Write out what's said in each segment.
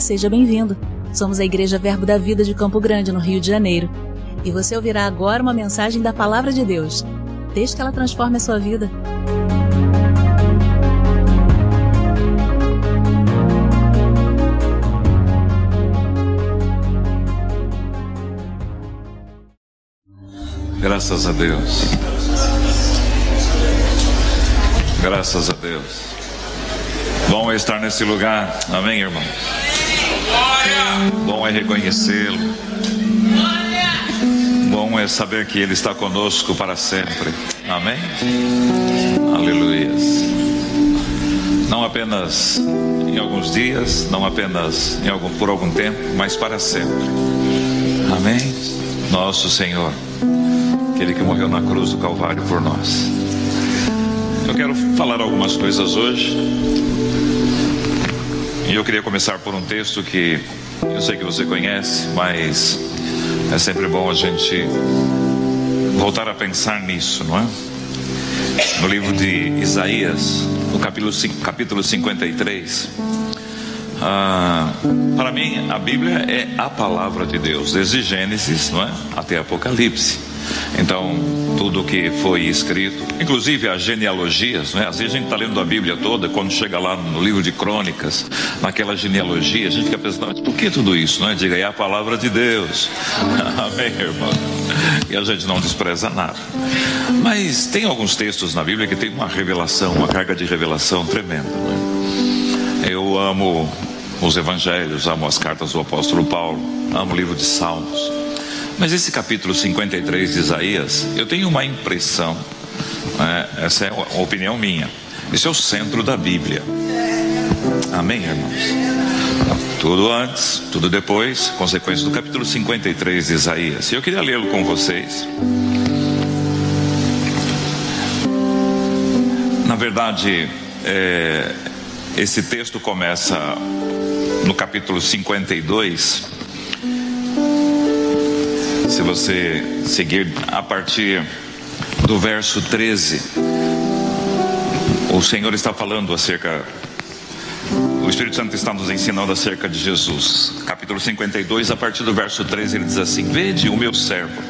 Seja bem-vindo. Somos a Igreja Verbo da Vida de Campo Grande, no Rio de Janeiro. E você ouvirá agora uma mensagem da Palavra de Deus. Desde que ela transforme a sua vida. Graças a Deus. Graças a Deus. Bom estar nesse lugar. Amém, irmão? Bom é reconhecê-lo. Bom é saber que Ele está conosco para sempre. Amém? Aleluia. Não apenas em alguns dias, não apenas em algum, por algum tempo, mas para sempre. Amém? Nosso Senhor, aquele que morreu na cruz do Calvário por nós. Eu quero falar algumas coisas hoje. E eu queria começar por um texto que eu sei que você conhece, mas é sempre bom a gente voltar a pensar nisso, não é? No livro de Isaías, no capítulo, capítulo 53. Ah, para mim, a Bíblia é a palavra de Deus, desde Gênesis não é? até Apocalipse. Então, tudo que foi escrito, inclusive as genealogias, né? às vezes a gente está lendo a Bíblia toda, quando chega lá no livro de crônicas, naquela genealogia, a gente fica pensando, mas por que tudo isso? Não é? Diga, é a palavra de Deus. Amém, irmão? E a gente não despreza nada. Mas tem alguns textos na Bíblia que tem uma revelação, uma carga de revelação tremenda. É? Eu amo os evangelhos, amo as cartas do apóstolo Paulo, amo o livro de Salmos. Mas esse capítulo 53 de Isaías, eu tenho uma impressão, né? essa é uma opinião minha, esse é o centro da Bíblia. Amém, irmãos? Tudo antes, tudo depois, consequência do capítulo 53 de Isaías. E eu queria lê-lo com vocês. Na verdade, é, esse texto começa no capítulo 52 se você seguir a partir do verso 13, o Senhor está falando acerca, o Espírito Santo está nos ensinando acerca de Jesus. Capítulo 52, a partir do verso 13, ele diz assim: Vede o meu servo,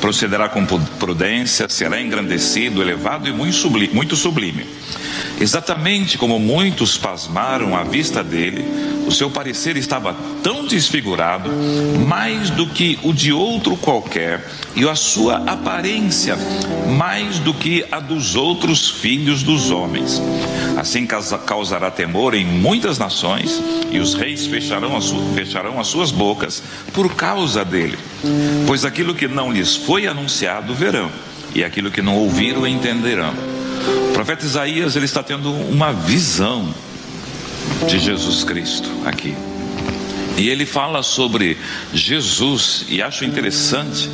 procederá com prudência, será engrandecido, elevado e muito sublime. Muito sublime. Exatamente como muitos pasmaram à vista dele, o seu parecer estava tão desfigurado, mais do que o de outro qualquer, e a sua aparência mais do que a dos outros filhos dos homens. Assim causará temor em muitas nações, e os reis fecharão, fecharão as suas bocas por causa dele. Pois aquilo que não lhes foi anunciado verão, e aquilo que não ouviram entenderão. O profeta Isaías ele está tendo uma visão de Jesus Cristo aqui. E ele fala sobre Jesus, e acho interessante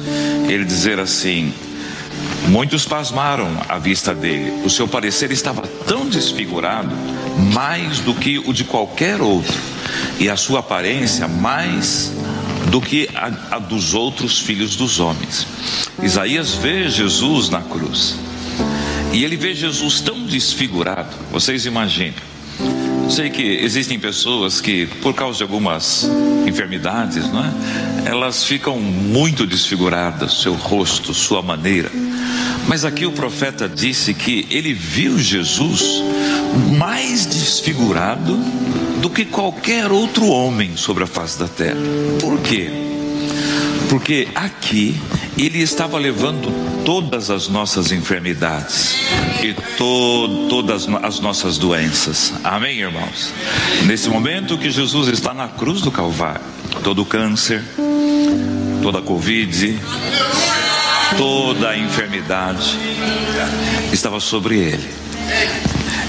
ele dizer assim: muitos pasmaram à vista dele, o seu parecer estava tão desfigurado, mais do que o de qualquer outro, e a sua aparência mais do que a, a dos outros filhos dos homens. Isaías vê Jesus na cruz, e ele vê Jesus tão desfigurado, vocês imaginem Sei que existem pessoas que, por causa de algumas enfermidades, não é? elas ficam muito desfiguradas, seu rosto, sua maneira. Mas aqui o profeta disse que ele viu Jesus mais desfigurado do que qualquer outro homem sobre a face da terra. Por quê? Porque aqui ele estava levando todas as nossas enfermidades e to todas as nossas doenças. Amém, irmãos? Nesse momento que Jesus está na cruz do Calvário, todo câncer, toda Covid, toda a enfermidade estava sobre ele.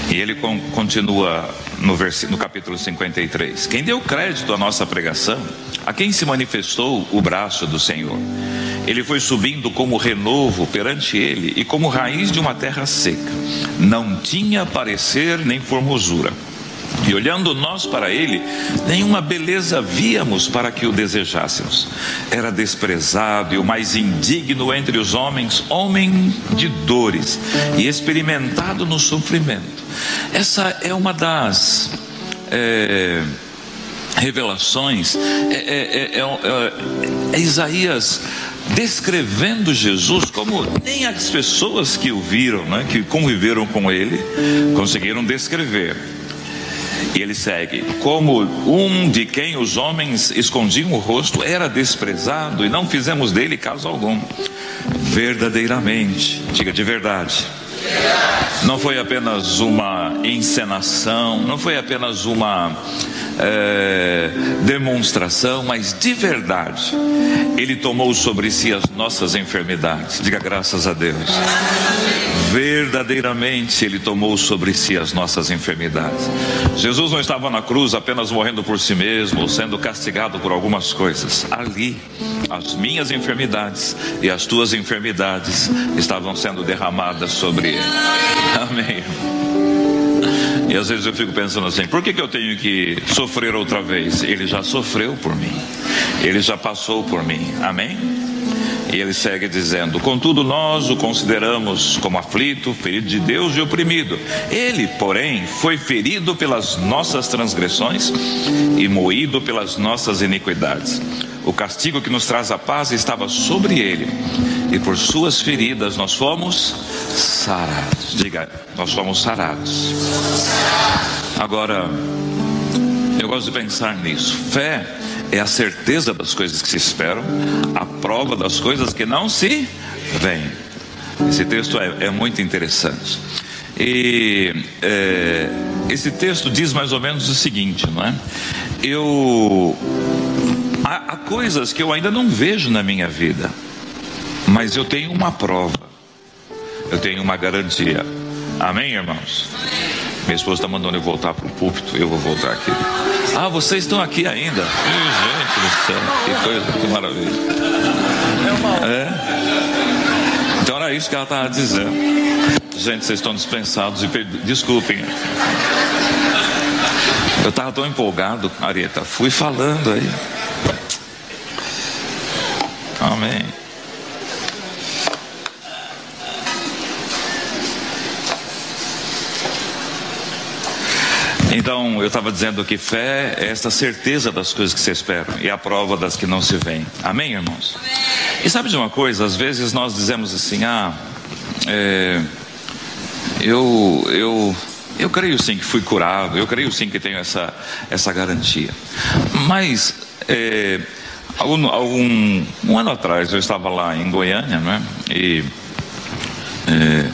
E ele continua no, no capítulo 53. Quem deu crédito à nossa pregação, a quem se manifestou o braço do Senhor. Ele foi subindo como renovo perante ele e como raiz de uma terra seca. Não tinha parecer nem formosura. E olhando nós para ele, nenhuma beleza víamos para que o desejássemos. Era desprezado e o mais indigno entre os homens, homem de dores e experimentado no sofrimento. Essa é uma das. É revelações, é, é, é, é, Isaías descrevendo Jesus como nem as pessoas que o viram, né, que conviveram com ele, conseguiram descrever. E ele segue: Como um de quem os homens escondiam o rosto era desprezado e não fizemos dele caso algum. Verdadeiramente, diga de verdade. Não foi apenas uma encenação, não foi apenas uma é, demonstração, mas de verdade, Ele tomou sobre si as nossas enfermidades. Diga graças a Deus. Verdadeiramente Ele tomou sobre si as nossas enfermidades. Jesus não estava na cruz apenas morrendo por si mesmo ou sendo castigado por algumas coisas. Ali, as minhas enfermidades e as tuas enfermidades estavam sendo derramadas sobre Ele. Amém. E às vezes eu fico pensando assim: por que, que eu tenho que sofrer outra vez? Ele já sofreu por mim, ele já passou por mim, amém? E ele segue dizendo: Contudo, nós o consideramos como aflito, ferido de Deus e oprimido. Ele, porém, foi ferido pelas nossas transgressões e moído pelas nossas iniquidades. O castigo que nos traz a paz estava sobre ele, e por suas feridas nós fomos sarados. Diga, nós fomos sarados. Agora, eu gosto de pensar nisso. Fé é a certeza das coisas que se esperam, a prova das coisas que não se veem. Esse texto é, é muito interessante. E é, esse texto diz mais ou menos o seguinte, não é? Eu há, há coisas que eu ainda não vejo na minha vida, mas eu tenho uma prova, eu tenho uma garantia. Amém, irmãos? Minha esposa está mandando eu voltar para o púlpito, eu vou voltar aqui. Ah, vocês estão aqui ainda? Gente do céu, que coisa, que maravilha. É. Então era isso que ela estava dizendo. Gente, vocês estão dispensados e desculpem. Eu estava tão empolgado, Arieta, fui falando aí. Amém. Então, eu estava dizendo que fé é esta certeza das coisas que se esperam e a prova das que não se veem. Amém, irmãos? Amém. E sabe de uma coisa? Às vezes nós dizemos assim: ah, é, eu, eu, eu creio sim que fui curado, eu creio sim que tenho essa, essa garantia. Mas, é, Algum, algum, um ano atrás eu estava lá em Goiânia, né? E é,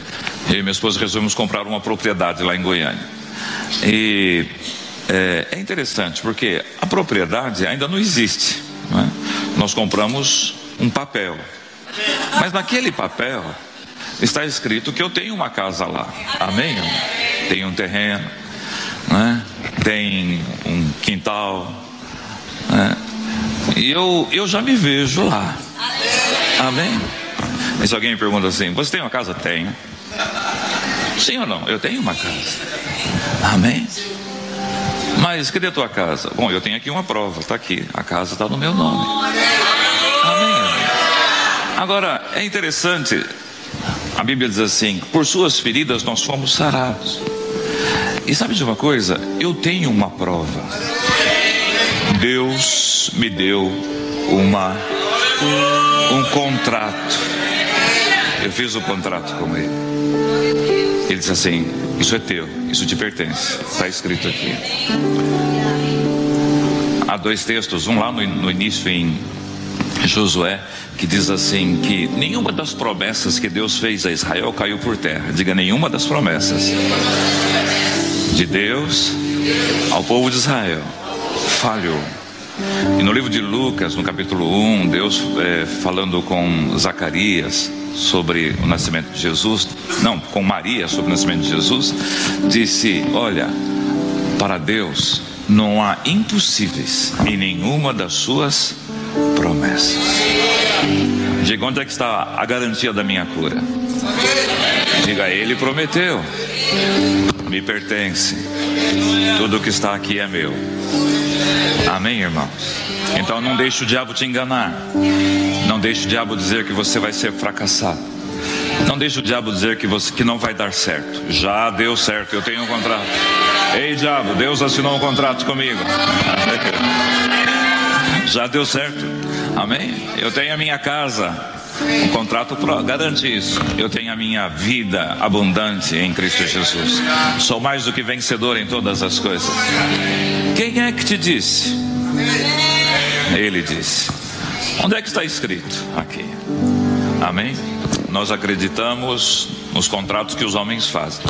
eu e minha esposa resolvemos comprar uma propriedade lá em Goiânia. E é, é interessante porque a propriedade ainda não existe. Né? Nós compramos um papel, mas naquele papel está escrito que eu tenho uma casa lá. Amém? Tem um terreno, né? tem um quintal. Né? E eu, eu já me vejo lá. Amém? E se alguém me pergunta assim: Você tem uma casa? Tenho. Sim ou não? Eu tenho uma casa. Amém? Mas cadê a tua casa? Bom, eu tenho aqui uma prova, está aqui. A casa está no meu nome. Amém. Agora, é interessante, a Bíblia diz assim: por suas feridas nós fomos sarados. E sabe de uma coisa? Eu tenho uma prova. Deus me deu uma um contrato. Eu fiz o contrato com ele. Ele disse assim: Isso é teu, isso te pertence. Está escrito aqui. Há dois textos, um lá no, no início em Josué, que diz assim: que nenhuma das promessas que Deus fez a Israel caiu por terra. Diga nenhuma das promessas de Deus ao povo de Israel falhou. E no livro de Lucas, no capítulo 1, Deus é, falando com Zacarias sobre o nascimento de Jesus, não, com Maria sobre o nascimento de Jesus, disse: Olha, para Deus não há impossíveis em nenhuma das suas promessas. Diga onde é que está a garantia da minha cura? Diga, Ele prometeu, me pertence, tudo que está aqui é meu. Amém, irmãos? Então não deixe o diabo te enganar. Não deixe o diabo dizer que você vai ser fracassado. Não deixe o diabo dizer que, você, que não vai dar certo. Já deu certo, eu tenho um contrato. Ei, diabo, Deus assinou um contrato comigo. Já deu certo. Amém? Eu tenho a minha casa. Um contrato garante isso. Eu tenho a minha vida abundante em Cristo Jesus. Sou mais do que vencedor em todas as coisas. Quem é que te disse? Ele disse. Onde é que está escrito? Aqui. Amém? Nós acreditamos nos contratos que os homens fazem.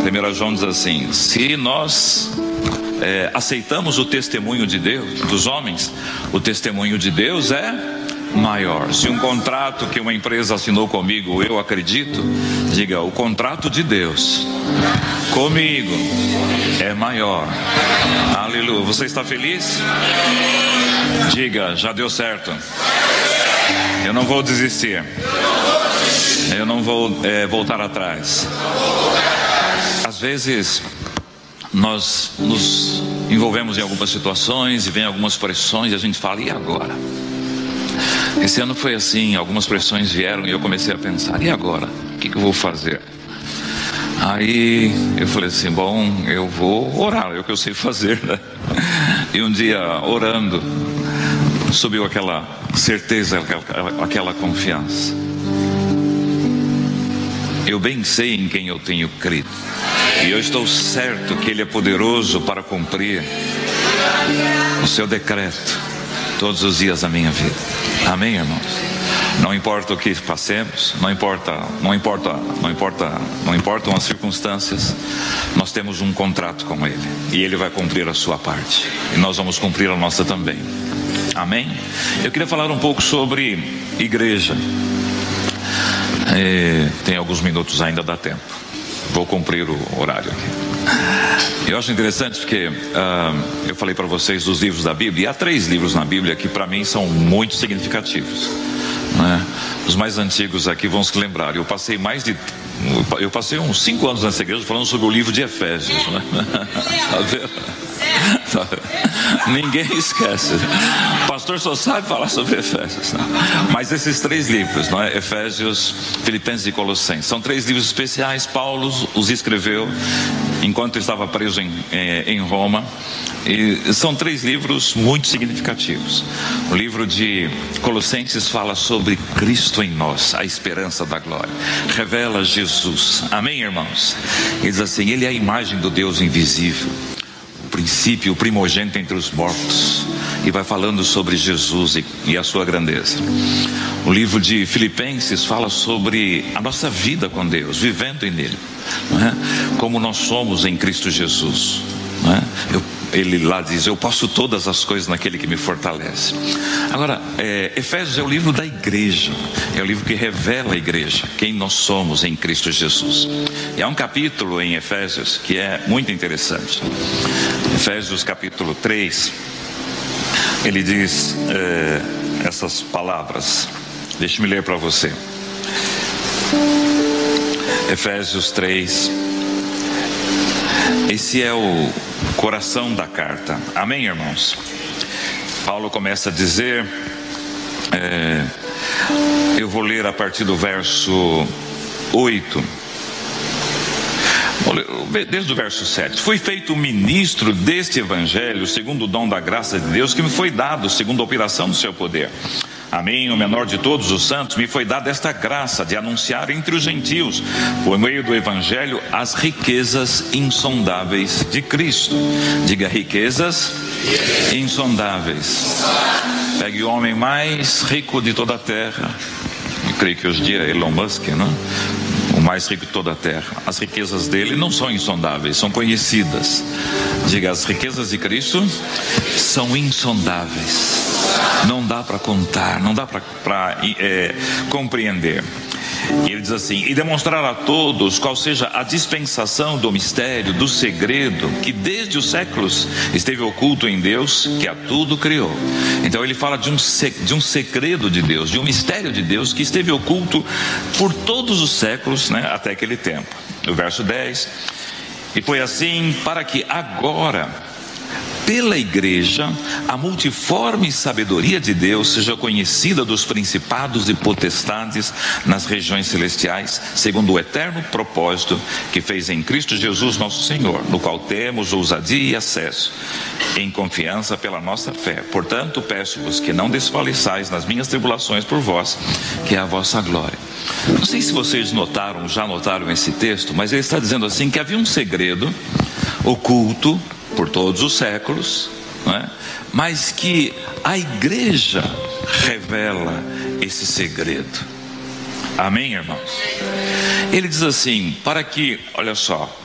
1 João diz assim: se nós é, aceitamos o testemunho de Deus, dos homens, o testemunho de Deus é maior. Se um contrato que uma empresa assinou comigo, eu acredito, diga: o contrato de Deus comigo é maior. Aleluia. Você está feliz? Diga: já deu certo. Eu não vou desistir. Eu não vou é, voltar atrás. Às vezes nós nos envolvemos em algumas situações e vem algumas pressões e a gente fala, e agora? Esse ano foi assim, algumas pressões vieram e eu comecei a pensar, e agora? O que, que eu vou fazer? Aí eu falei assim, bom, eu vou orar, é o que eu sei fazer, né? E um dia orando, subiu aquela certeza, aquela, aquela confiança. Eu bem sei em quem eu tenho crido. E eu estou certo que Ele é poderoso para cumprir o seu decreto todos os dias da minha vida. Amém, irmãos? Não importa o que passemos, não importa, não importa, não importa, não importam as circunstâncias, nós temos um contrato com Ele e Ele vai cumprir a sua parte e nós vamos cumprir a nossa também. Amém? Eu queria falar um pouco sobre igreja. É, tem alguns minutos ainda dá tempo. Vou cumprir o horário aqui. Eu acho interessante porque uh, eu falei para vocês dos livros da Bíblia, e há três livros na Bíblia que para mim são muito significativos. Né? Os mais antigos aqui vão se lembrar. Eu passei mais de. Eu passei uns cinco anos nessa igreja falando sobre o livro de Efésios. Né? Tá vendo? Ninguém esquece. O pastor só sabe falar sobre Efésios. Né? Mas esses três livros, não é? Efésios, Filipenses e Colossenses, são três livros especiais. Paulo os escreveu enquanto estava preso em, eh, em Roma. E são três livros muito significativos. O livro de Colossenses fala sobre Cristo em nós, a esperança da glória. Revela Jesus. Amém, irmãos? Ele diz assim: Ele é a imagem do Deus invisível princípio, o primogênito entre os mortos, e vai falando sobre Jesus e, e a sua grandeza. O livro de Filipenses fala sobre a nossa vida com Deus, vivendo em Ele, é? como nós somos em Cristo Jesus. É? Eu ele lá diz: Eu posso todas as coisas naquele que me fortalece. Agora, é, Efésios é o livro da igreja, é o livro que revela a igreja, quem nós somos em Cristo Jesus. E há um capítulo em Efésios que é muito interessante. Efésios capítulo 3, ele diz é, essas palavras. Deixe-me ler para você. Efésios 3. Esse é o coração da carta. Amém, irmãos? Paulo começa a dizer, é, eu vou ler a partir do verso 8. Desde o verso 7. Fui feito ministro deste evangelho, segundo o dom da graça de Deus que me foi dado, segundo a operação do seu poder. A mim, o menor de todos os santos, me foi dada esta graça de anunciar entre os gentios, por meio do Evangelho, as riquezas insondáveis de Cristo. Diga riquezas insondáveis. Pegue o homem mais rico de toda a terra. Eu creio que hoje em dia é Elon Musk, não? o mais rico de toda a terra. As riquezas dele não são insondáveis, são conhecidas. Diga, as riquezas de Cristo são insondáveis não dá para contar, não dá para é, compreender. Ele diz assim: e demonstrar a todos qual seja a dispensação do mistério, do segredo, que desde os séculos esteve oculto em Deus, que a tudo criou. Então ele fala de um, de um segredo de Deus, de um mistério de Deus que esteve oculto por todos os séculos, né, até aquele tempo. No verso 10: E foi assim para que agora pela igreja, a multiforme sabedoria de Deus seja conhecida dos principados e potestades nas regiões celestiais, segundo o eterno propósito que fez em Cristo Jesus nosso Senhor, no qual temos ousadia e acesso, em confiança pela nossa fé. Portanto, peço-vos que não desfaleçais nas minhas tribulações por vós, que é a vossa glória. Não sei se vocês notaram, já notaram esse texto, mas ele está dizendo assim que havia um segredo oculto por todos os séculos, é? mas que a igreja revela esse segredo. Amém, irmãos? Ele diz assim: para que, olha só,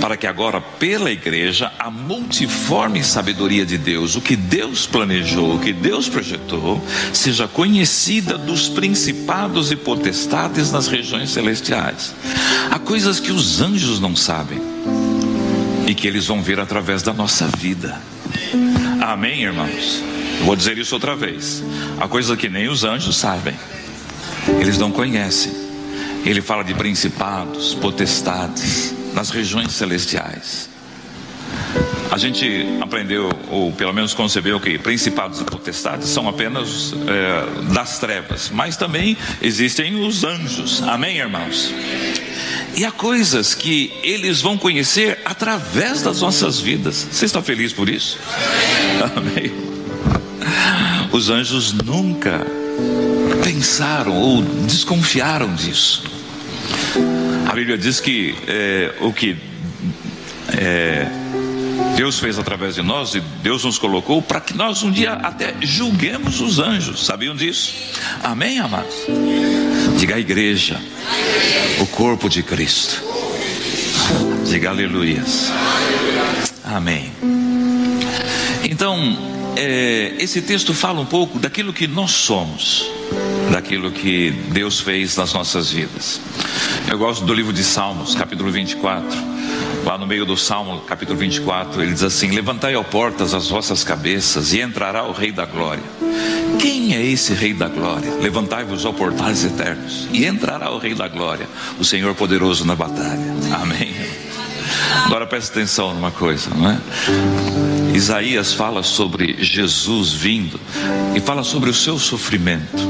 para que agora, pela igreja, a multiforme sabedoria de Deus, o que Deus planejou, o que Deus projetou, seja conhecida dos principados e potestades nas regiões celestiais. Há coisas que os anjos não sabem e que eles vão ver através da nossa vida. Amém, irmãos? Vou dizer isso outra vez. A coisa que nem os anjos sabem, eles não conhecem. Ele fala de principados, potestades, nas regiões celestiais. A gente aprendeu, ou pelo menos concebeu, que principados e potestades são apenas é, das trevas, mas também existem os anjos. Amém, irmãos? E há coisas que eles vão conhecer através das nossas vidas. Você está feliz por isso? Amém. Os anjos nunca pensaram ou desconfiaram disso. A Bíblia diz que é, o que é, Deus fez através de nós e Deus nos colocou para que nós um dia até julguemos os anjos. Sabiam disso? Amém, amados? Diga a igreja, o corpo de Cristo. Diga aleluias. Amém. Então, é, esse texto fala um pouco daquilo que nós somos, daquilo que Deus fez nas nossas vidas. Eu gosto do livro de Salmos, capítulo 24 lá no meio do Salmo, capítulo 24, ele diz assim: Levantai, ó portas, as vossas cabeças, e entrará o Rei da Glória. Quem é esse Rei da Glória? Levantai-vos, ó portais eternos, e entrará o Rei da Glória, o Senhor poderoso na batalha. Amém. Agora presta atenção numa coisa, não é? Isaías fala sobre Jesus vindo e fala sobre o seu sofrimento.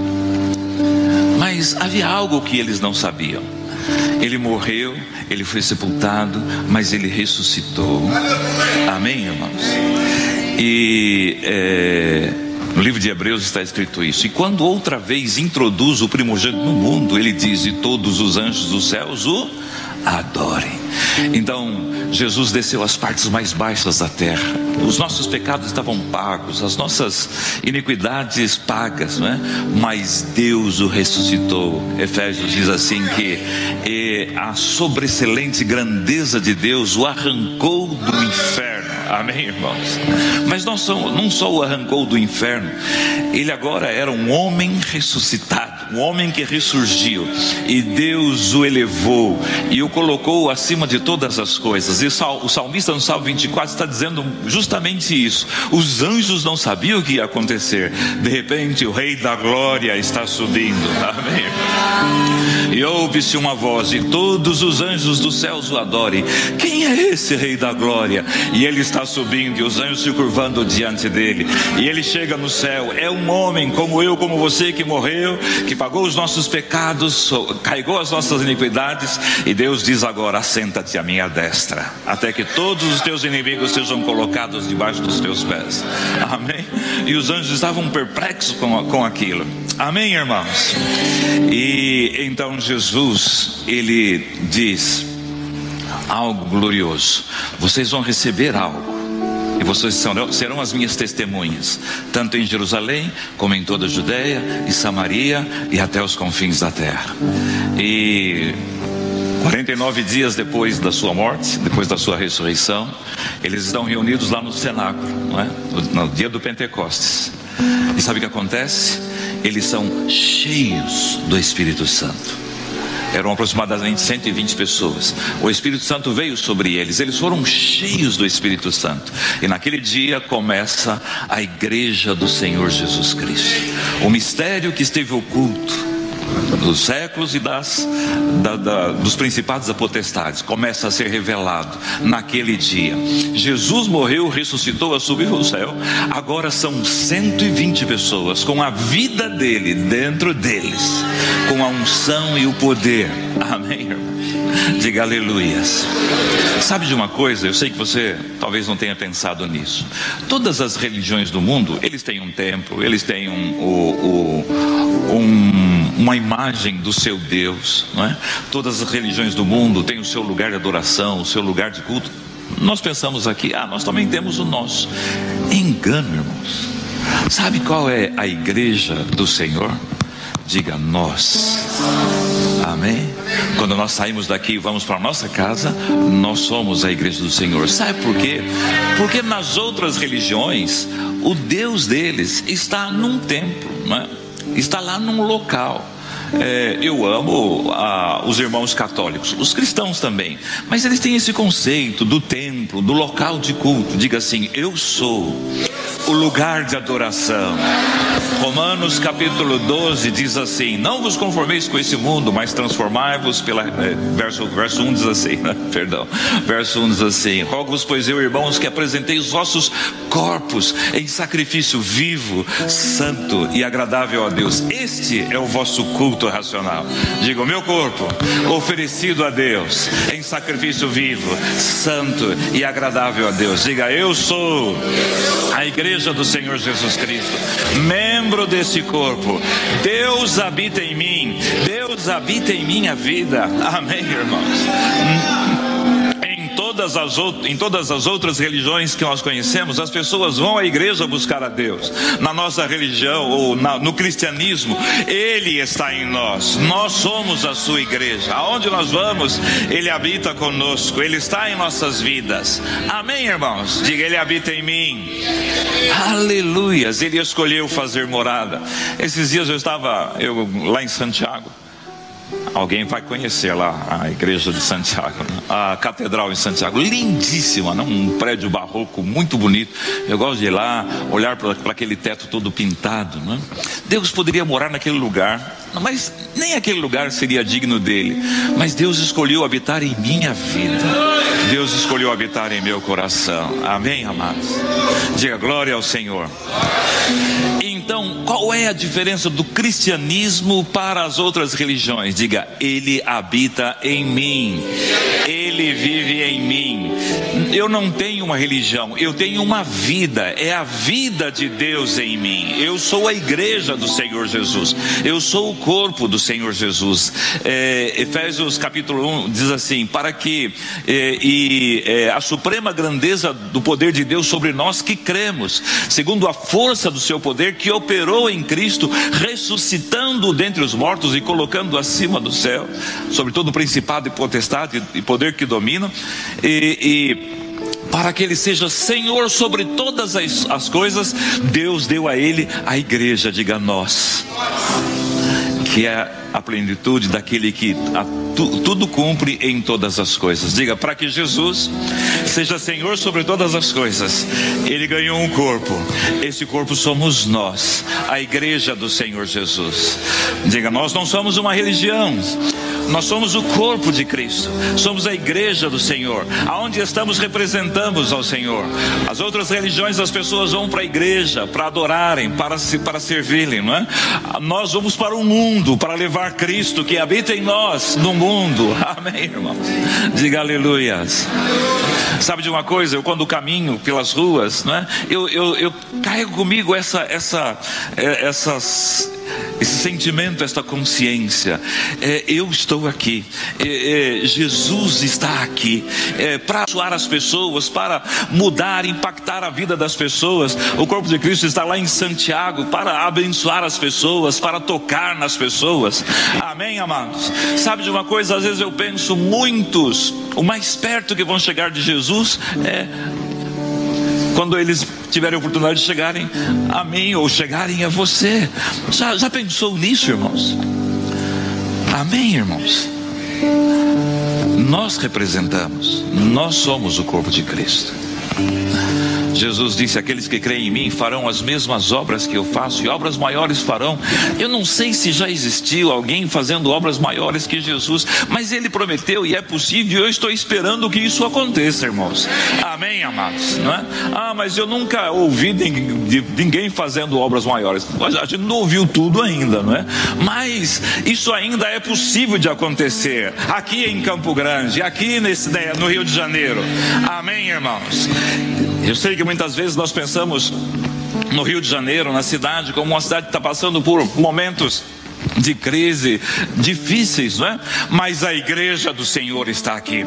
Mas havia algo que eles não sabiam. Ele morreu, ele foi sepultado, mas ele ressuscitou. Amém, irmãos? E é, no livro de Hebreus está escrito isso. E quando outra vez introduz o primogênito no mundo, ele diz: E todos os anjos dos céus o adorem. Então, Jesus desceu às partes mais baixas da terra. Os nossos pecados estavam pagos, as nossas iniquidades pagas, não é? Mas Deus o ressuscitou. Efésios diz assim que a sobreexcelente grandeza de Deus o arrancou do inferno. Amém, irmãos? Mas não só, não só o arrancou do inferno, ele agora era um homem ressuscitado, um homem que ressurgiu, e Deus o elevou e o colocou acima de todas as coisas. E o salmista no Salmo 24 está dizendo justamente isso. Os anjos não sabiam o que ia acontecer. De repente, o Rei da Glória está subindo. Amém. E ouve-se uma voz, e todos os anjos dos céus o adorem. Quem é esse Rei da Glória? E ele está subindo, e os anjos se curvando diante dele. E ele chega no céu. É um homem como eu, como você, que morreu, que pagou os nossos pecados, carregou as nossas iniquidades. E Deus diz agora: assenta-te à minha destra, até que todos os teus inimigos sejam colocados debaixo dos teus pés. Amém? E os anjos estavam perplexos com, com aquilo. Amém, irmãos? E então Jesus, ele diz algo glorioso: vocês vão receber algo. E vocês serão, serão as minhas testemunhas, tanto em Jerusalém, como em toda a Judéia e Samaria e até os confins da terra. E 49 dias depois da sua morte, depois da sua ressurreição, eles estão reunidos lá no cenáculo, é? no dia do Pentecostes. E sabe o que acontece? Eles são cheios do Espírito Santo. Eram aproximadamente 120 pessoas. O Espírito Santo veio sobre eles, eles foram cheios do Espírito Santo. E naquele dia começa a igreja do Senhor Jesus Cristo. O mistério que esteve oculto dos séculos e das, da, da, dos principados da potestades. Começa a ser revelado naquele dia. Jesus morreu, ressuscitou, subiu ao céu. Agora são 120 pessoas com a vida dele dentro deles, com a unção e o poder. Amém? Diga aleluias. Sabe de uma coisa? Eu sei que você talvez não tenha pensado nisso. Todas as religiões do mundo, eles têm um templo, eles têm um, um, um, uma imagem do seu Deus, não é? Todas as religiões do mundo têm o seu lugar de adoração, o seu lugar de culto. Nós pensamos aqui, ah, nós também temos o nosso. Engano, irmãos. Sabe qual é a igreja do Senhor? Diga nós. Amém? Quando nós saímos daqui e vamos para a nossa casa, nós somos a igreja do Senhor. Sabe por quê? Porque nas outras religiões, o Deus deles está num templo, né? Está lá num local. É, eu amo os irmãos católicos, os cristãos também, mas eles têm esse conceito do templo, do local de culto. Diga assim: Eu sou o lugar de adoração. Romanos capítulo 12 diz assim: Não vos conformeis com esse mundo, mas transformai-vos pela. É, verso, verso 1 diz assim, né? perdão. Verso 1 diz assim: Rogo-vos, pois eu, irmãos, que apresentei os vossos corpos em sacrifício vivo, santo e agradável a Deus. Este é o vosso culto racional. Diga: o meu corpo, oferecido a Deus em sacrifício vivo, santo e agradável a Deus. Diga: Eu sou a igreja do Senhor Jesus Cristo, desse corpo. Deus habita em mim, Deus habita em minha vida. Amém, irmãos todas as, em todas as outras religiões que nós conhecemos, as pessoas vão à igreja buscar a Deus. Na nossa religião ou na, no cristianismo, Ele está em nós. Nós somos a sua igreja. Aonde nós vamos, Ele habita conosco. Ele está em nossas vidas. Amém, irmãos? Diga, Ele habita em mim. Aleluias. Ele escolheu fazer morada. Esses dias eu estava eu, lá em Santiago. Alguém vai conhecer lá a igreja de Santiago, né? a catedral em Santiago, lindíssima, né? um prédio barroco muito bonito. Eu gosto de ir lá, olhar para aquele teto todo pintado. Né? Deus poderia morar naquele lugar, mas nem aquele lugar seria digno dele. Mas Deus escolheu habitar em minha vida. Deus escolheu habitar em meu coração. Amém, amados? Diga glória ao Senhor. Então, qual é a diferença do cristianismo para as outras religiões? Diga, ele habita em mim, ele vive em mim. Eu não tenho uma religião, eu tenho uma vida, é a vida de Deus em mim. Eu sou a igreja do Senhor Jesus, eu sou o corpo do Senhor Jesus. É, Efésios capítulo 1 diz assim: para que é, e é, a suprema grandeza do poder de Deus sobre nós que cremos, segundo a força do seu poder que operou em Cristo, ressuscitando dentre os mortos e colocando acima do céu, sobre todo o principado e potestade e poder que domina, e, e para que ele seja Senhor sobre todas as, as coisas, Deus deu a ele a igreja, diga nós, que é a plenitude daquele que a, tu, tudo cumpre em todas as coisas. Diga, para que Jesus seja Senhor sobre todas as coisas, ele ganhou um corpo, esse corpo somos nós, a igreja do Senhor Jesus. Diga, nós não somos uma religião, nós somos o corpo de Cristo, somos a igreja do Senhor, aonde estamos representamos ao Senhor. As outras religiões, as pessoas vão para a igreja para adorarem, para, se, para servirem, não é? Nós vamos para o mundo para levar Cristo que habita em nós no mundo. Amém, irmãos? Diga aleluias. Sabe de uma coisa? Eu quando caminho pelas ruas, não é? Eu, eu, eu carrego comigo essa, essa, é, essas esse sentimento, esta consciência. É, eu estou aqui, é, é, Jesus está aqui é, para abençoar as pessoas, para mudar, impactar a vida das pessoas. O corpo de Cristo está lá em Santiago para abençoar as pessoas, para tocar nas pessoas. Amém, amados? Sabe de uma coisa? Às vezes eu penso, muitos, o mais perto que vão chegar de Jesus é quando eles tiverem a oportunidade de chegarem a mim ou chegarem a você. Já, já pensou nisso, irmãos? Amém, irmãos? Nós representamos, nós somos o corpo de Cristo. Jesus disse: Aqueles que creem em mim farão as mesmas obras que eu faço, e obras maiores farão. Eu não sei se já existiu alguém fazendo obras maiores que Jesus, mas ele prometeu e é possível, e eu estou esperando que isso aconteça, irmãos. Amém, amados? Não é? Ah, mas eu nunca ouvi de ninguém fazendo obras maiores. A gente não ouviu tudo ainda, não é? Mas isso ainda é possível de acontecer aqui em Campo Grande, aqui nesse, né, no Rio de Janeiro. Amém, irmãos? Eu sei que muitas vezes nós pensamos no Rio de Janeiro, na cidade, como uma cidade que está passando por momentos de crise difíceis, não é? Mas a igreja do Senhor está aqui.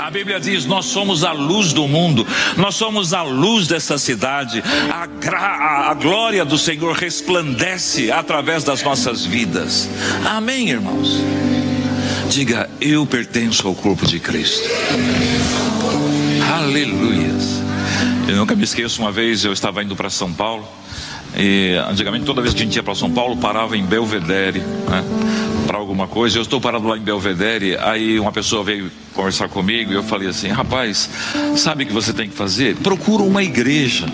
A Bíblia diz: Nós somos a luz do mundo, nós somos a luz dessa cidade. A, a glória do Senhor resplandece através das nossas vidas. Amém, irmãos? Diga, eu pertenço ao corpo de Cristo. Aleluias. Eu nunca me esqueço, uma vez eu estava indo para São Paulo. E antigamente, toda vez que a gente ia para São Paulo, parava em Belvedere, né? Para alguma coisa. Eu estou parado lá em Belvedere, aí uma pessoa veio conversar comigo e eu falei assim: rapaz, sabe o que você tem que fazer? Procura uma igreja.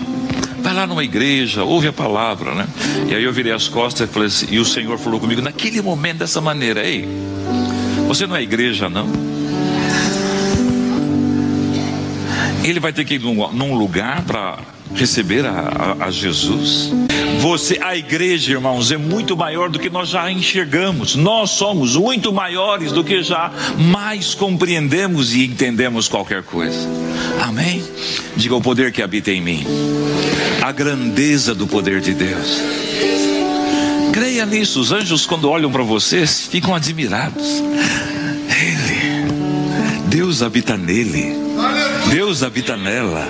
Vai lá numa igreja, ouve a palavra, né? E aí eu virei as costas e falei assim, e o Senhor falou comigo naquele momento dessa maneira: ei, você não é igreja, não? Ele vai ter que ir num, num lugar para receber a, a, a, Jesus. Você, a igreja, irmãos, é muito maior do que nós já enxergamos. Nós somos muito maiores do que já mais compreendemos e entendemos qualquer coisa. Amém? Diga o poder que habita em mim. A grandeza do poder de Deus. Creia nisso. Os anjos, quando olham para vocês, ficam admirados. Ele, Deus habita nele. Deus habita nela.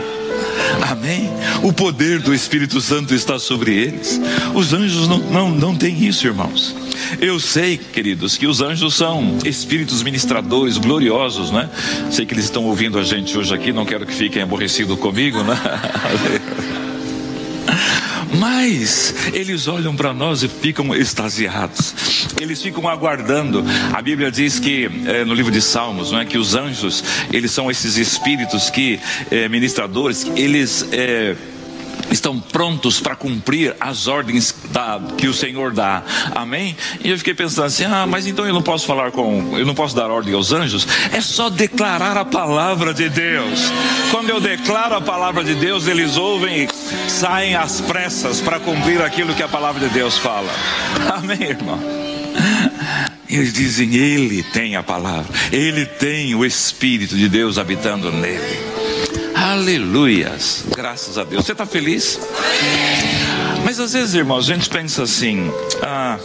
Amém? O poder do Espírito Santo está sobre eles. Os anjos não, não, não têm isso, irmãos. Eu sei, queridos, que os anjos são espíritos ministradores gloriosos, né? Sei que eles estão ouvindo a gente hoje aqui, não quero que fiquem aborrecidos comigo, né? Mas eles olham para nós e ficam extasiados. Eles ficam aguardando. A Bíblia diz que é, no livro de Salmos, não é que os anjos eles são esses espíritos que é, ministradores. Eles é, estão prontos para cumprir as ordens da, que o Senhor dá. Amém? E eu fiquei pensando assim: ah, mas então eu não posso falar com, eu não posso dar ordem aos anjos? É só declarar a palavra de Deus. Quando eu declaro a palavra de Deus, eles ouvem e saem às pressas para cumprir aquilo que a palavra de Deus fala. Amém, irmão? Eles dizem: Ele tem a palavra, Ele tem o Espírito de Deus habitando nele. Aleluias. Graças a Deus. Você está feliz? Mas às vezes, irmãos, a gente pensa assim: ah,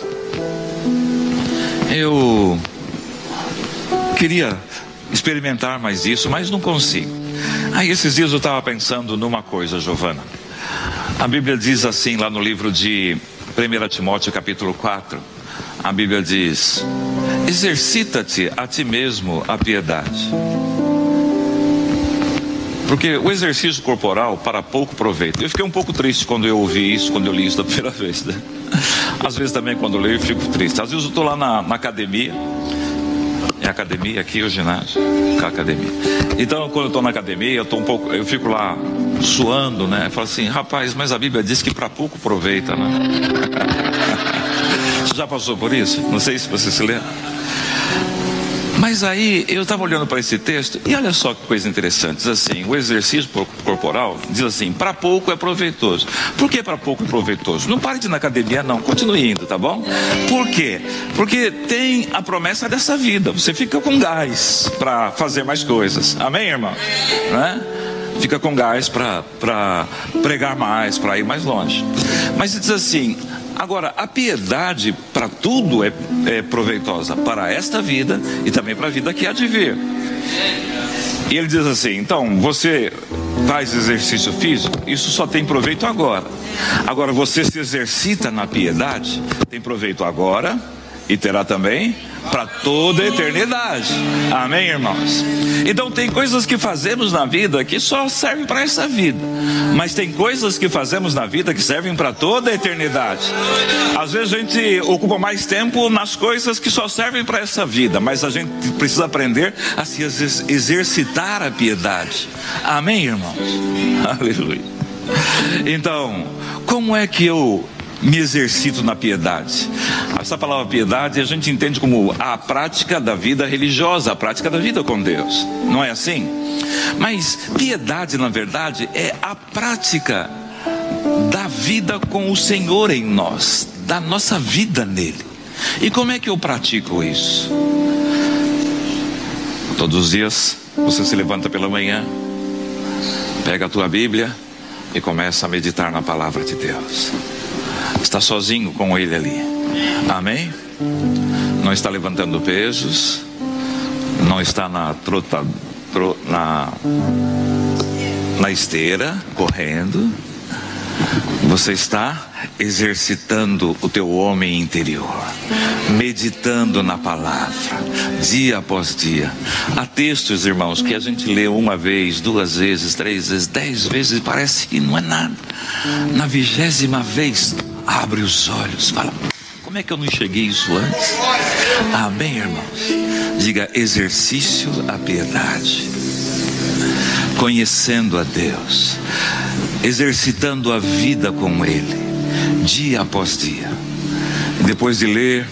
eu queria experimentar mais isso, mas não consigo. Aí esses dias eu estava pensando numa coisa, Giovana. A Bíblia diz assim lá no livro de 1 Timóteo, capítulo 4. A Bíblia diz: Exercita-te a ti mesmo a piedade porque o exercício corporal para pouco proveito. Eu fiquei um pouco triste quando eu ouvi isso, quando eu li isso da primeira vez. Né? Às vezes também quando eu leio eu fico triste. Às vezes eu estou lá na, na academia. É academia aqui o ginásio, a academia. Então quando eu estou na academia, eu tô um pouco, eu fico lá suando, né? Eu falo assim, rapaz, mas a Bíblia diz que para pouco aproveita, né? Você já passou por isso? Não sei se você se lembra. Mas aí eu estava olhando para esse texto e olha só que coisa interessante. Diz assim: o exercício corporal diz assim: para pouco é proveitoso. Por que para pouco é proveitoso? Não pare de ir na academia, não. Continue indo, tá bom? Por quê? Porque tem a promessa dessa vida. Você fica com gás para fazer mais coisas. Amém, irmão? Né? Fica com gás para pregar mais, para ir mais longe. Mas diz assim: Agora, a piedade para tudo é, é, proveitosa, para esta vida e também para a vida que há de vir. E ele diz assim: então, você faz exercício físico, isso só tem proveito agora. Agora, você se exercita na piedade, tem proveito agora e terá também para toda a eternidade. Amém, irmãos? Então tem coisas que fazemos na vida que só servem para essa vida, mas tem coisas que fazemos na vida que servem para toda a eternidade. Às vezes a gente ocupa mais tempo nas coisas que só servem para essa vida, mas a gente precisa aprender a se exercitar a piedade. Amém, irmãos? Aleluia. Então, como é que eu me exercito na piedade. Essa palavra piedade a gente entende como a prática da vida religiosa, a prática da vida com Deus. Não é assim? Mas piedade, na verdade, é a prática da vida com o Senhor em nós, da nossa vida nele. E como é que eu pratico isso? Todos os dias você se levanta pela manhã, pega a tua Bíblia e começa a meditar na palavra de Deus está sozinho com ele ali. Amém? Não está levantando pesos, não está na trota, tro, na, na esteira, correndo. Você está exercitando o teu homem interior, meditando na palavra, dia após dia. Há textos, irmãos, que a gente lê uma vez, duas vezes, três vezes, dez vezes, e parece que não é nada. Na vigésima vez, abre os olhos, fala: como é que eu não enxerguei isso antes? Amém, irmãos? Diga: exercício a piedade, conhecendo a Deus, exercitando a vida com Ele, dia após dia. Depois de ler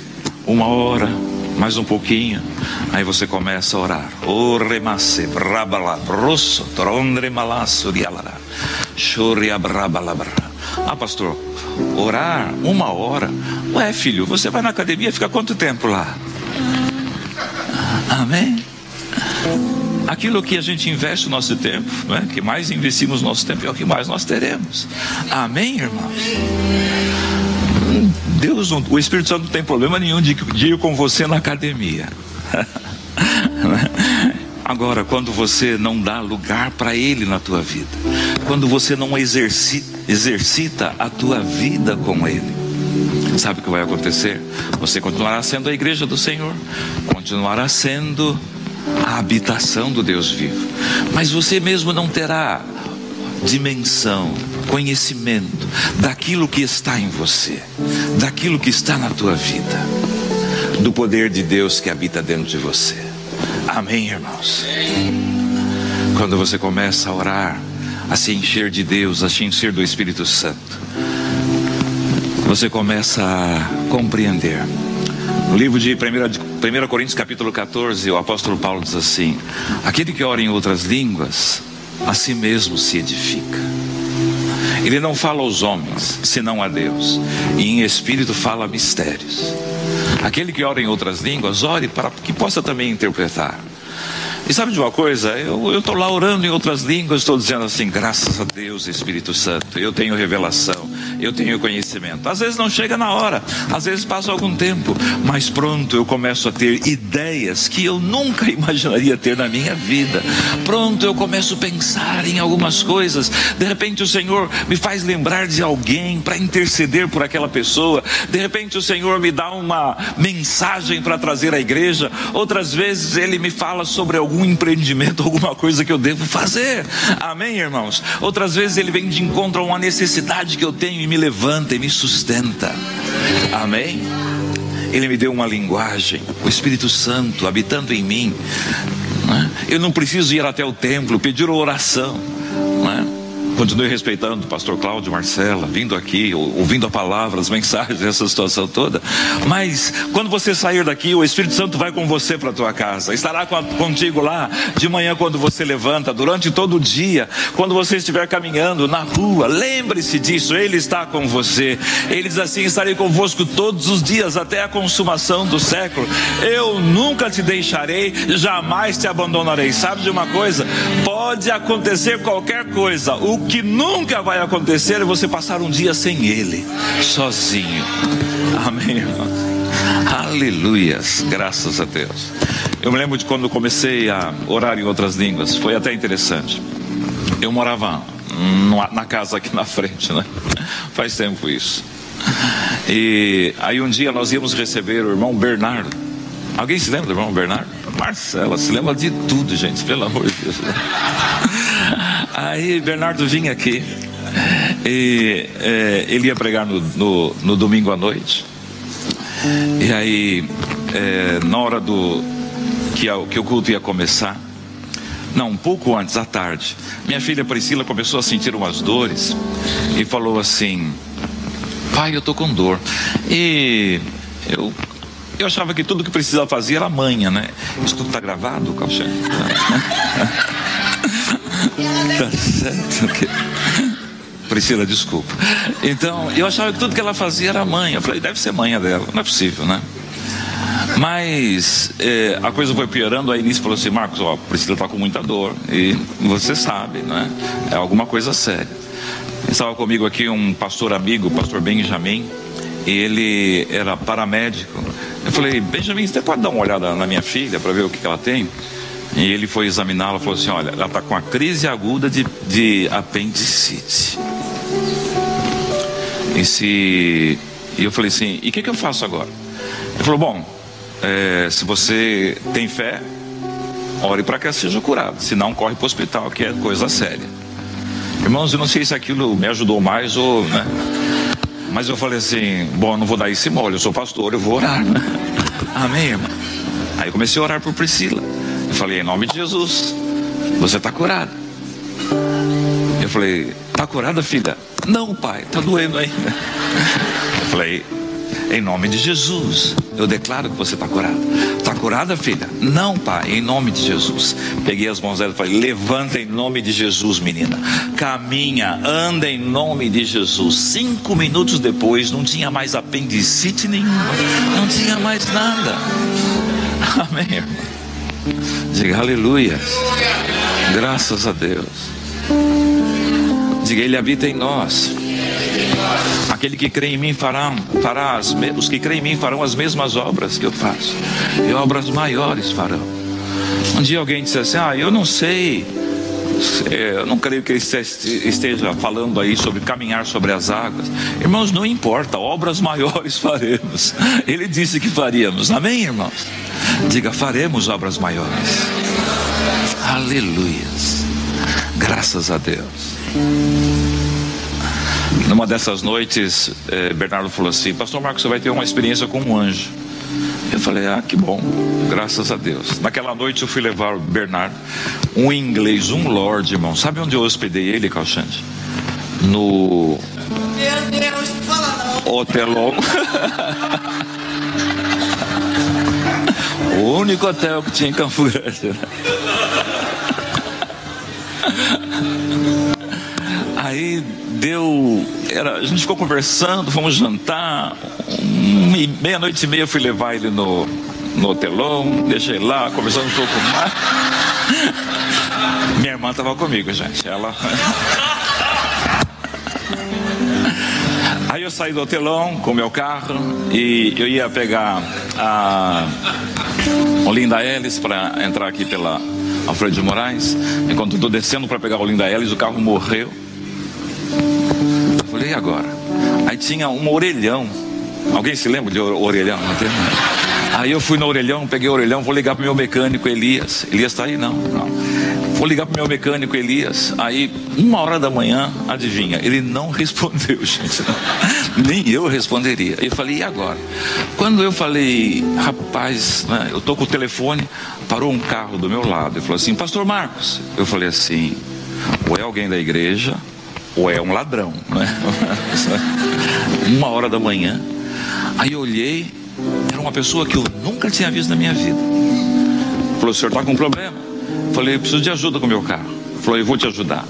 uma hora, mais um pouquinho, aí você começa a orar. O remasse, brabala, rosso, trondre malasso, dialara, chore. Ah, pastor, orar uma hora. Ué, filho, você vai na academia e fica quanto tempo lá? Amém? Aquilo que a gente investe o nosso tempo, não é? que mais investimos nosso tempo é o que mais nós teremos. Amém, irmãos? Deus, o Espírito Santo não tem problema nenhum de, de ir com você na academia. Agora, quando você não dá lugar para Ele na tua vida, quando você não exercita, exercita a tua vida com Ele, sabe o que vai acontecer? Você continuará sendo a igreja do Senhor, continuará sendo a habitação do Deus vivo, mas você mesmo não terá dimensão, conhecimento daquilo que está em você, daquilo que está na tua vida, do poder de Deus que habita dentro de você. Amém, irmãos? Quando você começa a orar, a se encher de Deus, a se encher do Espírito Santo, você começa a compreender. No livro de 1, Coríntios, capítulo 14, o apóstolo Paulo diz assim: Aquele que ora em outras línguas, a si mesmo se edifica. Ele não fala aos homens, senão a Deus, e em espírito fala mistérios. Aquele que ora em outras línguas, ore para que possa também interpretar. E sabe de uma coisa? Eu estou lá orando em outras línguas, estou dizendo assim, graças a Deus, Espírito Santo, eu tenho revelação, eu tenho conhecimento. Às vezes não chega na hora, às vezes passa algum tempo, mas pronto, eu começo a ter ideias que eu nunca imaginaria ter na minha vida. Pronto, eu começo a pensar em algumas coisas. De repente o Senhor me faz lembrar de alguém para interceder por aquela pessoa. De repente o Senhor me dá uma mensagem para trazer à igreja. Outras vezes ele me fala sobre algum algum empreendimento, alguma coisa que eu devo fazer. Amém, irmãos? Outras vezes ele vem de encontro a uma necessidade que eu tenho e me levanta e me sustenta. Amém? Ele me deu uma linguagem, o Espírito Santo habitando em mim. Né? Eu não preciso ir até o templo, pedir oração. Né? Continue respeitando o pastor Cláudio Marcela, vindo aqui, ouvindo a palavra, as mensagens, essa situação toda. Mas quando você sair daqui, o Espírito Santo vai com você para a tua casa. Estará contigo lá de manhã quando você levanta, durante todo o dia, quando você estiver caminhando na rua. Lembre-se disso, ele está com você. Ele diz assim: estarei convosco todos os dias até a consumação do século. Eu nunca te deixarei, jamais te abandonarei. Sabe de uma coisa? Pode acontecer qualquer coisa. O que nunca vai acontecer é você passar um dia sem Ele, sozinho. Amém, irmão? Aleluias, graças a Deus. Eu me lembro de quando comecei a orar em outras línguas, foi até interessante. Eu morava na casa aqui na frente, né? Faz tempo isso. E aí um dia nós íamos receber o irmão Bernardo. Alguém se lembra do irmão Bernardo? Marcela, se lembra de tudo, gente, pelo amor de Deus. Aí Bernardo vinha aqui e é, ele ia pregar no, no, no, domingo à noite. E aí, é, na hora do que, que o culto ia começar, não, um pouco antes, à tarde, minha filha Priscila começou a sentir umas dores e falou assim: Pai, eu tô com dor. E eu eu achava que tudo que precisava fazer era manha, né? Isso tudo está gravado, Calxan? tá certo. Priscila, desculpa. Então, eu achava que tudo que ela fazia era manha. Eu falei, deve ser manha dela. Não é possível, né? Mas é, a coisa foi piorando. Aí Início falou assim: Marcos, ó, Priscila está com muita dor. E você sabe, né? É alguma coisa séria. Estava comigo aqui um pastor amigo, o pastor Benjamin. Ele era paramédico eu falei, Benjamin, você pode dar uma olhada na minha filha para ver o que, que ela tem? E ele foi examiná-la e falou assim: Olha, ela está com a crise aguda de, de apendicite. E, se... e eu falei assim: E o que, que eu faço agora? Ele falou: Bom, é, se você tem fé, ore para que ela seja curada. Se não, corre para o hospital, que é coisa séria. Irmãos, eu não sei se aquilo me ajudou mais ou. Né? Mas eu falei assim: bom, não vou dar esse mole, eu sou pastor, eu vou orar. Amém, irmão? Aí eu comecei a orar por Priscila. Eu falei: em nome de Jesus, você está curada. Eu falei: está curada, filha? Não, pai, está doendo ainda. Eu falei: em nome de Jesus, eu declaro que você está curada. Está curada, filha? Não, pai, em nome de Jesus. Peguei as mãos dela e falei: levanta em nome de Jesus, menina. Caminha, anda em nome de Jesus. Cinco minutos depois, não tinha mais apendicite nenhuma, não tinha mais nada. Amém. Diga aleluia. Graças a Deus. Diga, Ele habita em nós. Aquele que crê em mim fará, fará as, os que creem em mim farão as mesmas obras que eu faço, e obras maiores farão. Um dia alguém disse assim: Ah, eu não sei, é, eu não creio que ele esteja falando aí sobre caminhar sobre as águas. Irmãos, não importa, obras maiores faremos. Ele disse que faríamos, amém, irmãos? Diga, faremos obras maiores. Aleluias. Graças a Deus. Numa dessas noites, eh, Bernardo falou assim: Pastor Marcos, você vai ter uma experiência com um anjo. Eu falei: Ah, que bom, graças a Deus. Naquela noite eu fui levar o Bernardo, um inglês, um lord, irmão. Sabe onde eu hospedei ele, Calxante? No. Meu Deus, fala não. Hotelão. o único hotel que tinha em Campo Grande. Aí deu. Era, a gente ficou conversando, fomos jantar. Meia-noite e meia eu fui levar ele no, no hotelão, deixei lá, conversando um pouco mais. Minha irmã estava comigo, gente. Ela. Aí eu saí do hotelão com meu carro e eu ia pegar a Olinda Ellis para entrar aqui pela Alfredo de Moraes. Enquanto estou descendo para pegar a Olinda Ellis, o carro morreu falei, agora? Aí tinha um orelhão. Alguém se lembra de orelhão? Aí eu fui no orelhão, peguei o orelhão, vou ligar pro meu mecânico Elias. Elias está aí? Não, não. Vou ligar pro meu mecânico Elias. Aí, uma hora da manhã, adivinha, ele não respondeu, gente. Nem eu responderia. Eu falei, e agora? Quando eu falei, rapaz, né, eu tô com o telefone, parou um carro do meu lado. Ele falou assim, Pastor Marcos. Eu falei assim, ou é alguém da igreja, ou é um ladrão, né? Uma hora da manhã. Aí eu olhei, era uma pessoa que eu nunca tinha visto na minha vida. Falou, o senhor está com um problema? Falei, eu preciso de ajuda com o meu carro. Falou, eu vou te ajudar.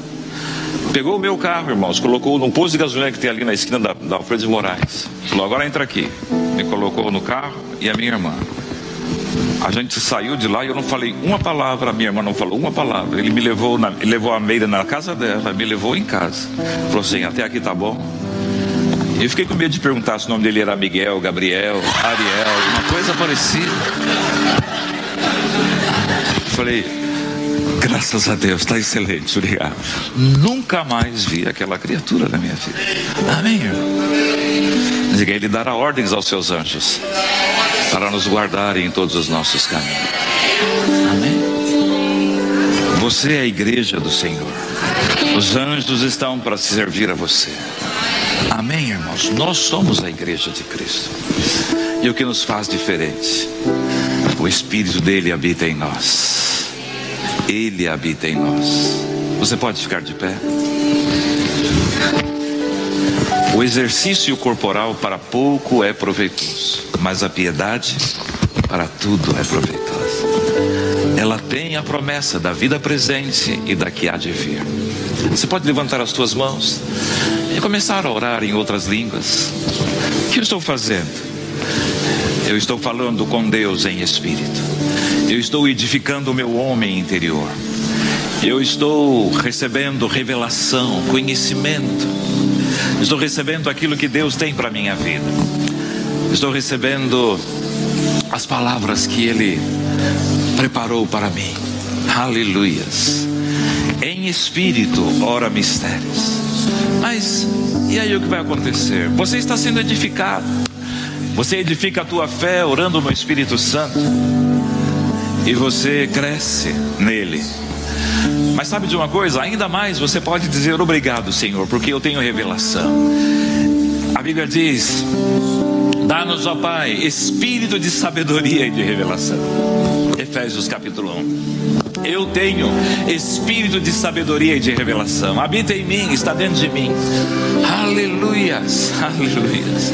Pegou o meu carro, irmãos, colocou num posto de gasolina que tem ali na esquina da, da Alfredo de Moraes. Falou, agora entra aqui. Me colocou no carro e a minha irmã. A gente saiu de lá e eu não falei uma palavra, a minha irmã não falou uma palavra. Ele me levou, na, levou a Meira na casa dela, me levou em casa. Falou assim: até aqui tá bom. Eu fiquei com medo de perguntar se o nome dele era Miguel, Gabriel, Ariel, uma coisa parecida. Falei, graças a Deus, está excelente, obrigado. Nunca mais vi aquela criatura na minha vida. Amém, irmão? Diga, ele dará ordens aos seus anjos para nos guardar em todos os nossos caminhos. Amém. Você é a igreja do Senhor. Os anjos estão para servir a você. Amém, irmãos? Nós somos a igreja de Cristo. E o que nos faz diferente? O Espírito dele habita em nós. Ele habita em nós. Você pode ficar de pé? O exercício corporal para pouco é proveitoso, mas a piedade para tudo é proveitosa. Ela tem a promessa da vida presente e da que há de vir. Você pode levantar as suas mãos e começar a orar em outras línguas. O que eu estou fazendo? Eu estou falando com Deus em espírito. Eu estou edificando o meu homem interior. Eu estou recebendo revelação, conhecimento. Estou recebendo aquilo que Deus tem para minha vida. Estou recebendo as palavras que Ele preparou para mim. Aleluias. Em espírito, ora mistérios. Mas e aí o que vai acontecer? Você está sendo edificado. Você edifica a tua fé orando no Espírito Santo. E você cresce nele. Mas sabe de uma coisa? Ainda mais você pode dizer obrigado, Senhor, porque eu tenho revelação. A Bíblia diz: Dá-nos, ó Pai, espírito de sabedoria e de revelação. Efésios capítulo 1. Eu tenho espírito de sabedoria e de revelação. Habita em mim, está dentro de mim. Aleluias, aleluias.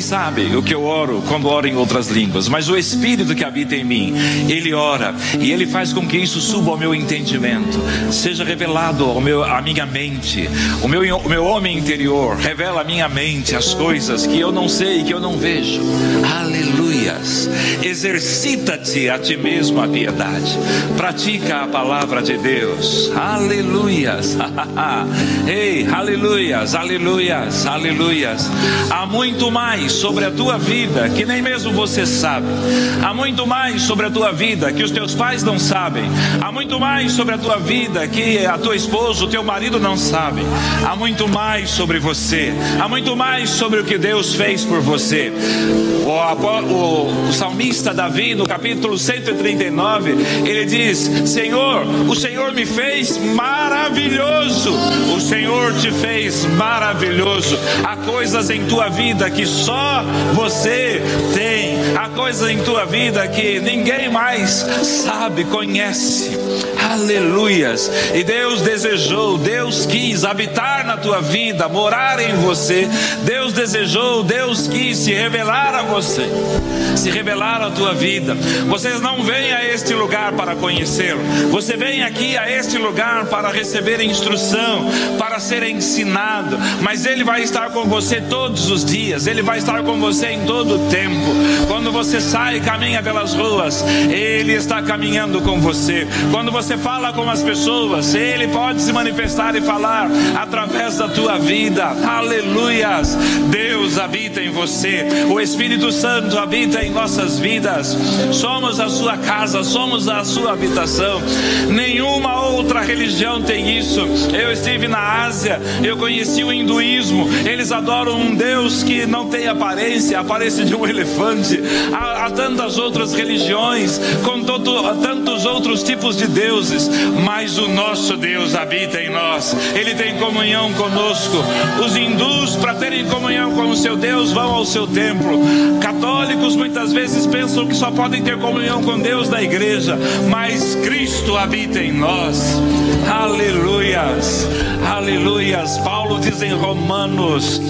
Ninguém sabe o que eu oro quando oro em outras línguas, mas o espírito que habita em mim, ele ora e ele faz com que isso suba ao meu entendimento, seja revelado ao meu, à minha mente. O meu, o meu homem interior revela à minha mente as coisas que eu não sei, que eu não vejo. Aleluias. Exercita-te a ti mesmo a piedade pratica a palavra de Deus. Aleluias. Ei, aleluias, aleluias, aleluias. Há muito mais sobre a tua vida que nem mesmo você sabe. Há muito mais sobre a tua vida que os teus pais não sabem. Há muito mais sobre a tua vida que a tua esposa, o teu marido não sabem. Há muito mais sobre você. Há muito mais sobre o que Deus fez por você. O, o, o salmista Davi, no capítulo 139, ele diz Senhor, o Senhor me fez maravilhoso. O Senhor te fez maravilhoso. Há coisas em tua vida que só você tem. Há coisas em tua vida que ninguém mais sabe, conhece. Aleluias. E Deus desejou, Deus quis habitar na tua vida, morar em você. Deus desejou, Deus quis se revelar a você, se revelar à tua vida. Vocês não vêm a este lugar para conhecê-lo. Você vem aqui a este lugar para receber instrução, para ser ensinado. Mas Ele vai estar com você todos os dias. Ele vai estar com você em todo o tempo. Quando você sai e caminha pelas ruas, Ele está caminhando com você. Quando você fala com as pessoas, Ele pode se manifestar e falar através da tua vida. Aleluias! Deus habita em você. O Espírito Santo habita em nossas vidas. Somos a sua casa, somos a sua habitação. Nenhuma outra religião tem isso. Eu estive na Ásia, eu conheci o hinduísmo. Eles adoram um Deus que não tem aparência, a aparência de um elefante. Há, há tantas outras religiões, com todo, tantos outros tipos de deuses, mas o nosso Deus habita em nós. Ele tem comunhão conosco. Os hindus, para terem comunhão com o seu Deus, vão ao seu templo. Católicos muitas vezes pensam que só podem ter comunhão com Deus da igreja, mas Cristo habita em nós. Aleluias, aleluias. Paulo diz em Romanos: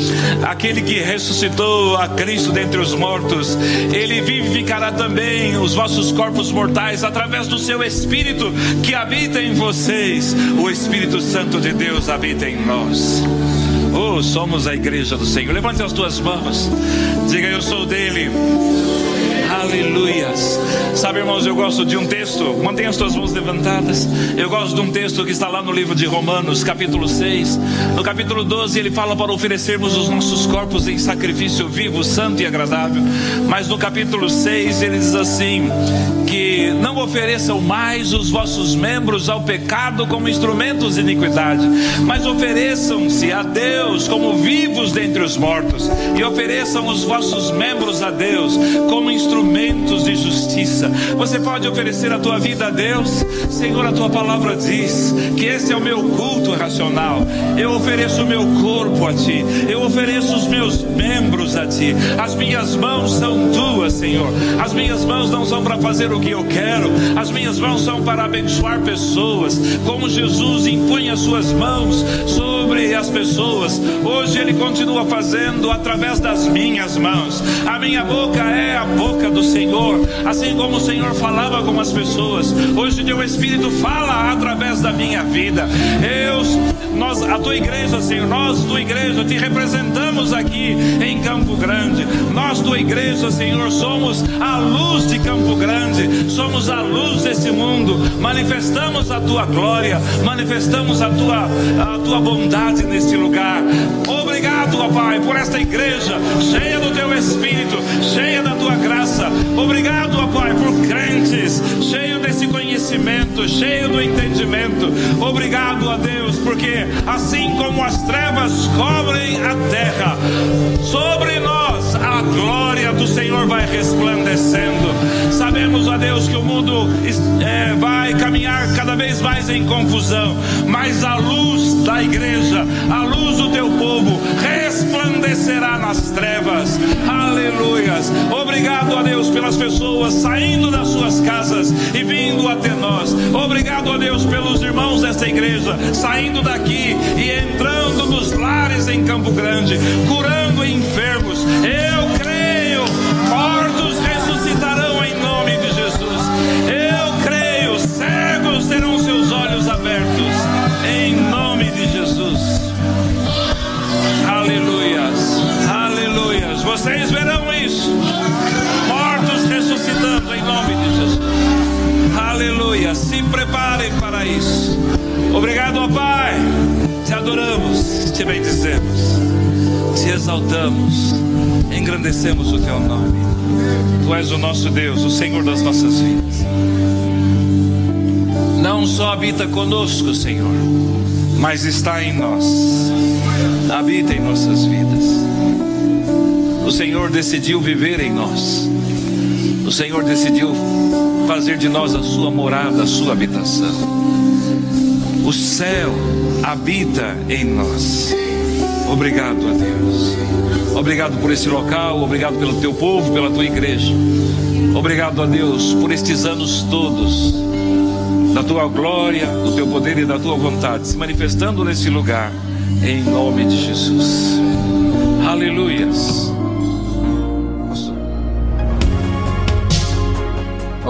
aquele que ressuscitou a Cristo dentre os mortos, ele vivificará também os vossos corpos mortais através do seu Espírito que habita em vocês. O Espírito Santo de Deus habita em nós. Oh, somos a igreja do Senhor. Levante as tuas mãos. Diga, eu sou dele. Sabe, irmãos, eu gosto de um texto, mantenha as tuas mãos levantadas. Eu gosto de um texto que está lá no livro de Romanos, capítulo 6. No capítulo 12, ele fala para oferecermos os nossos corpos em sacrifício vivo, santo e agradável. Mas no capítulo 6, ele diz assim: que não ofereçam mais os vossos membros ao pecado como instrumentos de iniquidade, mas ofereçam-se a Deus como vivos dentre os mortos, e ofereçam os vossos membros a Deus como instrumentos de justiça. Você pode oferecer a tua vida a Deus. Senhor, a tua palavra diz que esse é o meu culto racional. Eu ofereço o meu corpo a ti. Eu ofereço os meus membros a ti. As minhas mãos são tuas, Senhor. As minhas mãos não são para fazer o que eu quero. As minhas mãos são para abençoar pessoas. Como Jesus impunha suas mãos sobre as pessoas, hoje ele continua fazendo através das minhas mãos. A minha boca é a boca do Senhor, assim como o Senhor falava com as pessoas. Hoje teu Espírito fala através da minha vida. Eu, nós, a tua igreja, Senhor, nós, tua igreja, te representamos aqui em Campo Grande. Nós, tua igreja, Senhor, somos a luz de Campo Grande, somos a luz desse mundo. Manifestamos a tua glória, manifestamos a tua, a tua bondade neste lugar. Obrigado, ó Pai, por esta igreja cheia do teu Espírito, cheia da tua graça. Obrigado, ó Pai, por crentes, cheio desse conhecimento, cheio do entendimento. Obrigado a Deus, porque assim como as trevas cobrem a terra, sobre nós a glória do Senhor vai resplandecendo. Sabemos, a Deus, que o mundo é, vai caminhar cada vez mais em confusão, mas a luz da igreja, a luz do teu povo, resplandecerá nas trevas. Aleluias. Obrigado a Deus pelas pessoas saindo das suas casas e vindo até nós. Obrigado a Deus pelos irmãos desta igreja saindo daqui e entrando nos lares em Campo Grande, curando enfermos. Eu Vocês verão isso. Mortos ressuscitando em nome de Jesus. Aleluia. Se preparem para isso. Obrigado, ó Pai. Te adoramos, te bendizemos, te exaltamos, engrandecemos o teu nome. Tu és o nosso Deus, o Senhor das nossas vidas. Não só habita conosco, Senhor, mas está em nós. Habita em nossas vidas. O Senhor decidiu viver em nós. O Senhor decidiu fazer de nós a sua morada, a sua habitação. O céu habita em nós. Obrigado a Deus. Obrigado por esse local, obrigado pelo teu povo, pela tua igreja. Obrigado a Deus por estes anos todos da tua glória, do teu poder e da tua vontade se manifestando nesse lugar, em nome de Jesus. Aleluias.